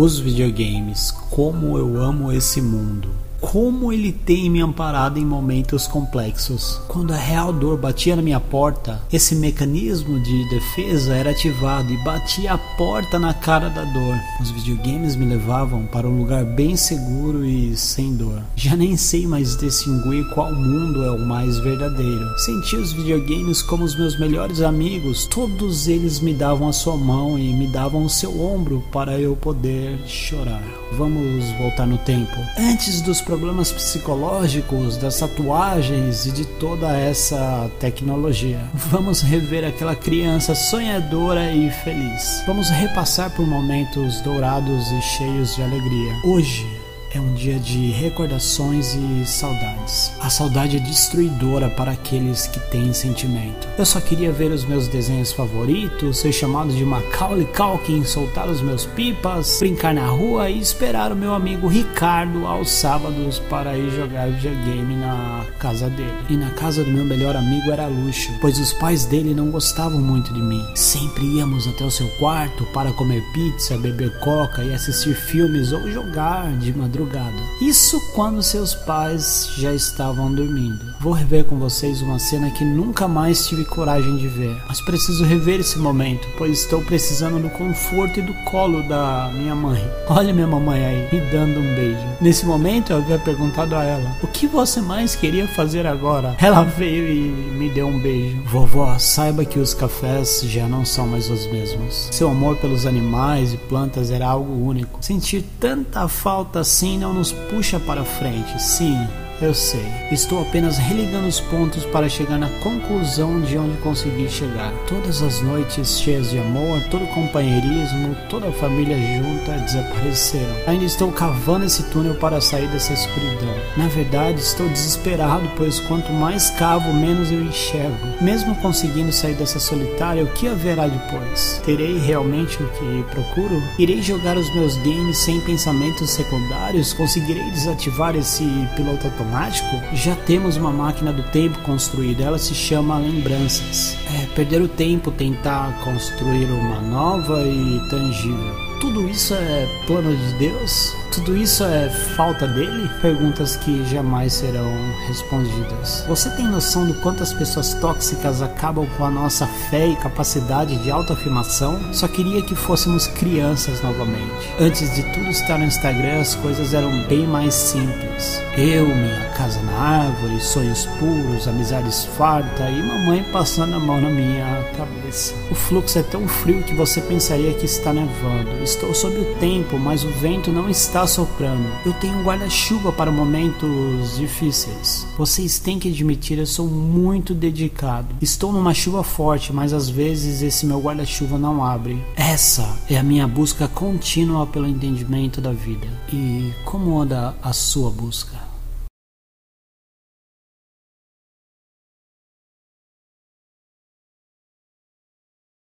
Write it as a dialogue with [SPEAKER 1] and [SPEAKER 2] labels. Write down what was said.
[SPEAKER 1] Os videogames, como eu amo esse mundo como ele tem me amparado em momentos complexos. Quando a real dor batia na minha porta, esse mecanismo de defesa era ativado e batia a porta na cara da dor. Os videogames me levavam para um lugar bem seguro e sem dor. Já nem sei mais distinguir qual mundo é o mais verdadeiro. Senti os videogames como os meus melhores amigos, todos eles me davam a sua mão e me davam o seu ombro para eu poder chorar. Vamos voltar no tempo. Antes dos problemas psicológicos, das tatuagens e de toda essa tecnologia. Vamos rever aquela criança sonhadora e feliz. Vamos repassar por momentos dourados e cheios de alegria. Hoje é um dia de recordações e saudades. A saudade é destruidora para aqueles que têm sentimento. Eu só queria ver os meus desenhos favoritos, ser chamado de Macaulay Culkin, soltar os meus pipas, brincar na rua e esperar o meu amigo Ricardo aos sábados para ir jogar videogame na casa dele. E na casa do meu melhor amigo era luxo, pois os pais dele não gostavam muito de mim. Sempre íamos até o seu quarto para comer pizza, beber coca e assistir filmes ou jogar de madrugada. Isso quando seus pais já estavam dormindo. Vou rever com vocês uma cena que nunca mais tive coragem de ver, mas preciso rever esse momento, pois estou precisando do conforto e do colo da minha mãe. Olha minha mamãe aí, me dando um beijo. Nesse momento eu havia perguntado a ela: "O que você mais queria fazer agora?" Ela veio e me deu um beijo. Vovó, saiba que os cafés já não são mais os mesmos. Seu amor pelos animais e plantas era algo único. Sentir tanta falta assim não nos puxa para frente. Sim, eu sei. Estou apenas religando os pontos para chegar na conclusão de onde consegui chegar. Todas as noites cheias de amor, todo companheirismo, toda a família junta desapareceram. Ainda estou cavando esse túnel para sair dessa escuridão. Na verdade, estou desesperado, pois quanto mais cavo, menos eu enxergo. Mesmo conseguindo sair dessa solitária, o que haverá depois? Terei realmente o que procuro? Irei jogar os meus games sem pensamentos secundários? Conseguirei desativar esse piloto automático? Automático, já temos uma máquina do tempo construída. Ela se chama lembranças. É perder o tempo, tentar construir uma nova e tangível. Tudo isso é plano de Deus? Tudo isso é falta dele? Perguntas que jamais serão respondidas. Você tem noção do quantas pessoas tóxicas acabam com a nossa fé e capacidade de autoafirmação? Só queria que fôssemos crianças novamente. Antes de tudo estar no Instagram, as coisas eram bem mais simples. Eu, minha casa na árvore, sonhos puros, amizades farta e mamãe passando a mão na minha cabeça. O fluxo é tão frio que você pensaria que está nevando Estou sob o tempo, mas o vento não está soprando. Eu tenho um guarda-chuva para momentos difíceis. Vocês têm que admitir, eu sou muito dedicado. Estou numa chuva forte, mas às vezes esse meu guarda-chuva não abre. Essa é a minha busca contínua pelo entendimento da vida. E como anda a sua busca?